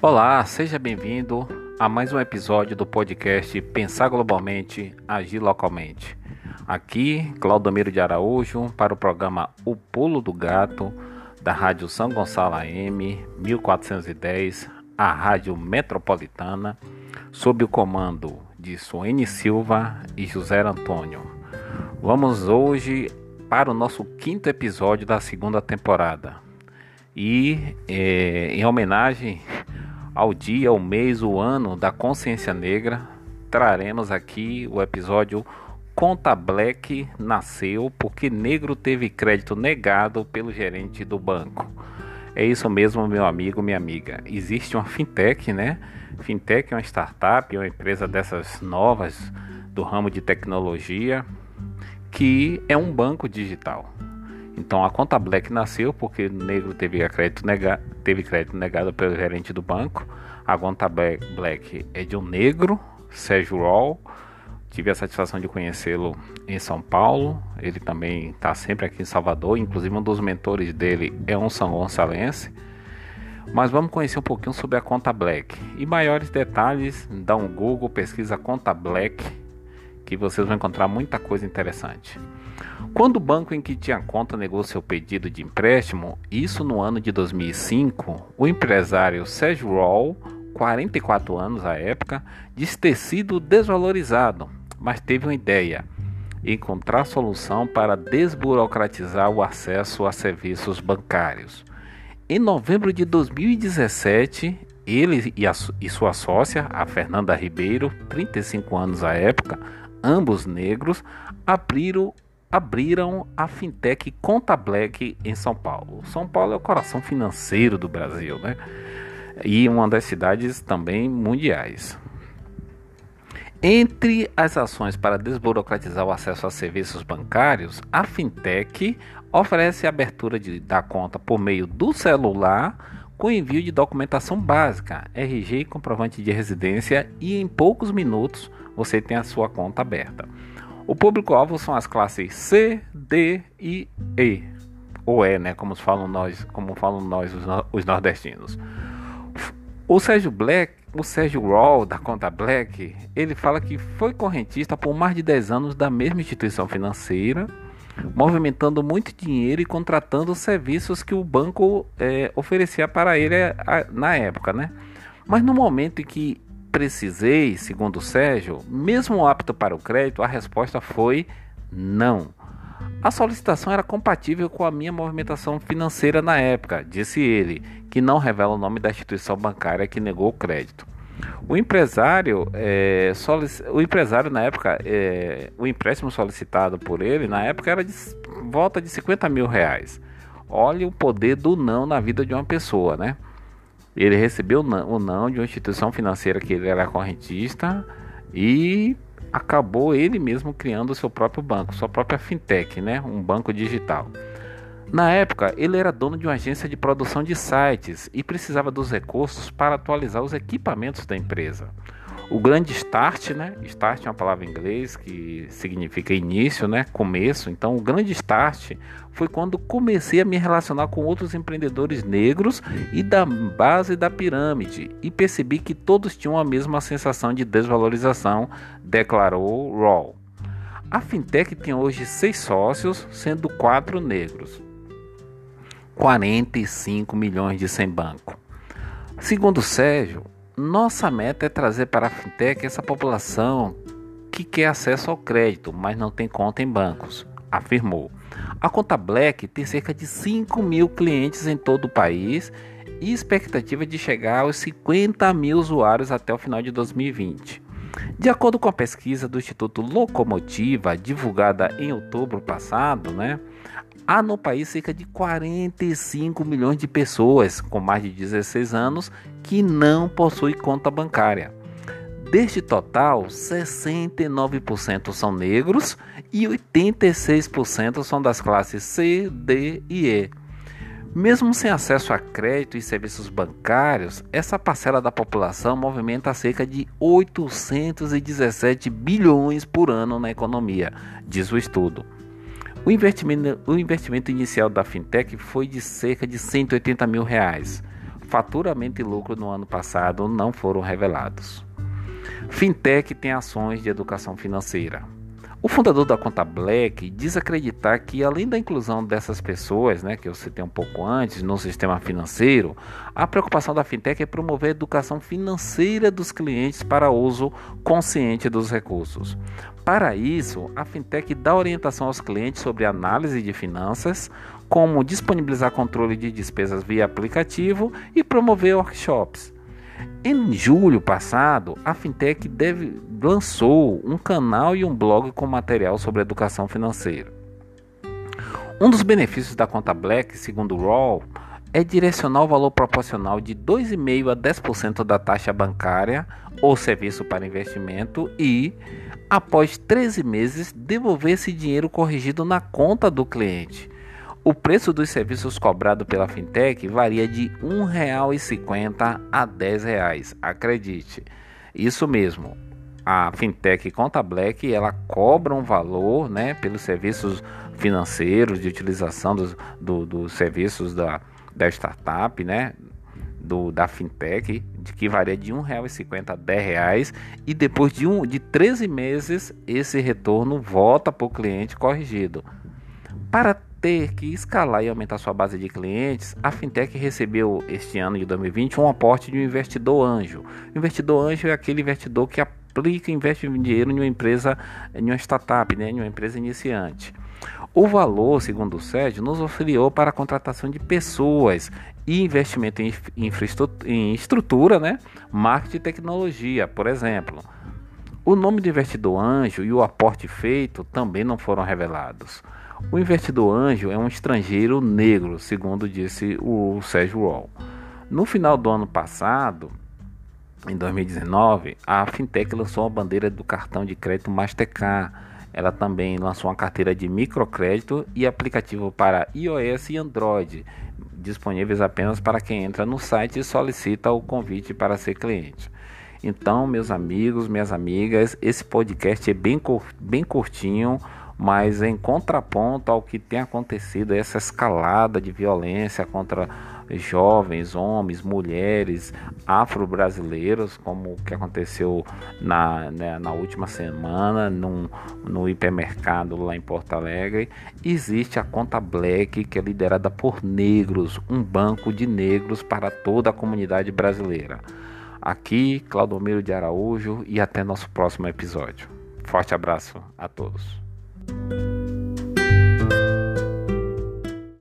Olá, seja bem-vindo a mais um episódio do podcast Pensar Globalmente, Agir Localmente. Aqui, Claudomiro de Araújo, para o programa O Pulo do Gato, da Rádio São Gonçalo AM 1410, a Rádio Metropolitana, sob o comando de Suene Silva e José Antônio. Vamos hoje para o nosso quinto episódio da segunda temporada. E é, em homenagem ao dia, o mês, o ano da consciência negra, traremos aqui o episódio Conta Black nasceu porque negro teve crédito negado pelo gerente do banco. É isso mesmo, meu amigo, minha amiga. Existe uma fintech, né? Fintech é uma startup, uma empresa dessas novas do ramo de tecnologia que é um banco digital. Então a conta Black nasceu porque o negro teve crédito, nega, teve crédito negado pelo gerente do banco. A conta Black é de um negro, Sérgio Roll. Tive a satisfação de conhecê-lo em São Paulo. Ele também está sempre aqui em Salvador. Inclusive um dos mentores dele é um São Gonçalense. Mas vamos conhecer um pouquinho sobre a conta Black. E maiores detalhes, dá um Google, pesquisa conta Black, que vocês vão encontrar muita coisa interessante. Quando o banco em que tinha conta negou seu pedido de empréstimo, isso no ano de 2005, o empresário Sérgio Roll, 44 anos à época, disse ter sido desvalorizado, mas teve uma ideia: encontrar solução para desburocratizar o acesso a serviços bancários. Em novembro de 2017, ele e, a, e sua sócia, a Fernanda Ribeiro, 35 anos à época, ambos negros, abriram abriram a fintech Conta Black em São Paulo. São Paulo é o coração financeiro do Brasil, né? E uma das cidades também mundiais. Entre as ações para desburocratizar o acesso a serviços bancários, a fintech oferece a abertura de, da conta por meio do celular com envio de documentação básica, RG e comprovante de residência, e em poucos minutos você tem a sua conta aberta. O público-alvo são as classes C, D e E, ou E, né, como falam nós, como falam nós os, os nordestinos. O Sérgio Black, o Sérgio Raw da conta Black, ele fala que foi correntista por mais de 10 anos da mesma instituição financeira, movimentando muito dinheiro e contratando serviços que o banco é, oferecia para ele a, na época, né? Mas no momento em que precisei, segundo Sérgio, mesmo apto para o crédito, a resposta foi não. A solicitação era compatível com a minha movimentação financeira na época, disse ele, que não revela o nome da instituição bancária que negou o crédito. O empresário, é, solic... o empresário na época, é, o empréstimo solicitado por ele na época era de volta de 50 mil reais. Olha o poder do não na vida de uma pessoa, né? Ele recebeu o não de uma instituição financeira que ele era correntista e acabou ele mesmo criando o seu próprio banco, sua própria fintech, né? um banco digital. Na época, ele era dono de uma agência de produção de sites e precisava dos recursos para atualizar os equipamentos da empresa. O grande start, né? Start é uma palavra em inglês que significa início, né? Começo. Então, o grande start foi quando comecei a me relacionar com outros empreendedores negros e da base da pirâmide e percebi que todos tinham a mesma sensação de desvalorização, declarou Raw. A fintech tem hoje seis sócios, sendo quatro negros. 45 milhões de sem banco. Segundo Sérgio, nossa meta é trazer para a fintech essa população que quer acesso ao crédito, mas não tem conta em bancos, afirmou. A conta Black tem cerca de 5 mil clientes em todo o país e expectativa de chegar aos 50 mil usuários até o final de 2020. De acordo com a pesquisa do Instituto Locomotiva, divulgada em outubro passado, né, Há no país cerca de 45 milhões de pessoas com mais de 16 anos que não possuem conta bancária. Deste total, 69% são negros e 86% são das classes C, D e E. Mesmo sem acesso a crédito e serviços bancários, essa parcela da população movimenta cerca de 817 bilhões por ano na economia, diz o estudo. O investimento, o investimento inicial da fintech foi de cerca de 180 mil reais. faturamento e lucro no ano passado não foram revelados. Fintech tem ações de educação financeira. O fundador da conta Black diz acreditar que, além da inclusão dessas pessoas, né, que eu citei um pouco antes, no sistema financeiro, a preocupação da fintech é promover a educação financeira dos clientes para uso consciente dos recursos. Para isso, a fintech dá orientação aos clientes sobre análise de finanças, como disponibilizar controle de despesas via aplicativo e promover workshops. Em julho passado, a Fintech deve, lançou um canal e um blog com material sobre educação financeira. Um dos benefícios da conta Black, segundo o Raw, é direcionar o valor proporcional de 2,5% a 10% da taxa bancária ou serviço para investimento e, após 13 meses, devolver esse dinheiro corrigido na conta do cliente. O preço dos serviços cobrado pela fintech varia de R$ 1,50 a R$ 10,00. Acredite, isso mesmo. A fintech Conta Black ela cobra um valor né, pelos serviços financeiros de utilização dos, do, dos serviços da, da startup, né, do, da fintech, de que varia de R$ 1,50 a R$ 10,00 e depois de, um, de 13 meses esse retorno volta para o cliente corrigido. Para ter que escalar e aumentar sua base de clientes, a fintech recebeu este ano de 2020 um aporte de um investidor anjo. O investidor anjo é aquele investidor que aplica e investe dinheiro em uma empresa, em uma startup, né, em uma empresa iniciante. O valor, segundo o Sérgio, nos auxiliou para a contratação de pessoas e investimento em, infraestrutura, em estrutura, né, marketing e tecnologia, por exemplo. O nome do investidor anjo e o aporte feito também não foram revelados. O investidor anjo é um estrangeiro negro, segundo disse o Sérgio Wall. No final do ano passado, em 2019, a Fintech lançou a bandeira do cartão de crédito Mastercard. Ela também lançou uma carteira de microcrédito e aplicativo para iOS e Android, disponíveis apenas para quem entra no site e solicita o convite para ser cliente. Então, meus amigos, minhas amigas, esse podcast é bem, bem curtinho mas em contraponto ao que tem acontecido, essa escalada de violência contra jovens, homens, mulheres, afro-brasileiros, como o que aconteceu na, né, na última semana num, no hipermercado lá em Porto Alegre, existe a conta Black, que é liderada por negros, um banco de negros para toda a comunidade brasileira. Aqui, Claudomiro de Araújo, e até nosso próximo episódio. Forte abraço a todos. you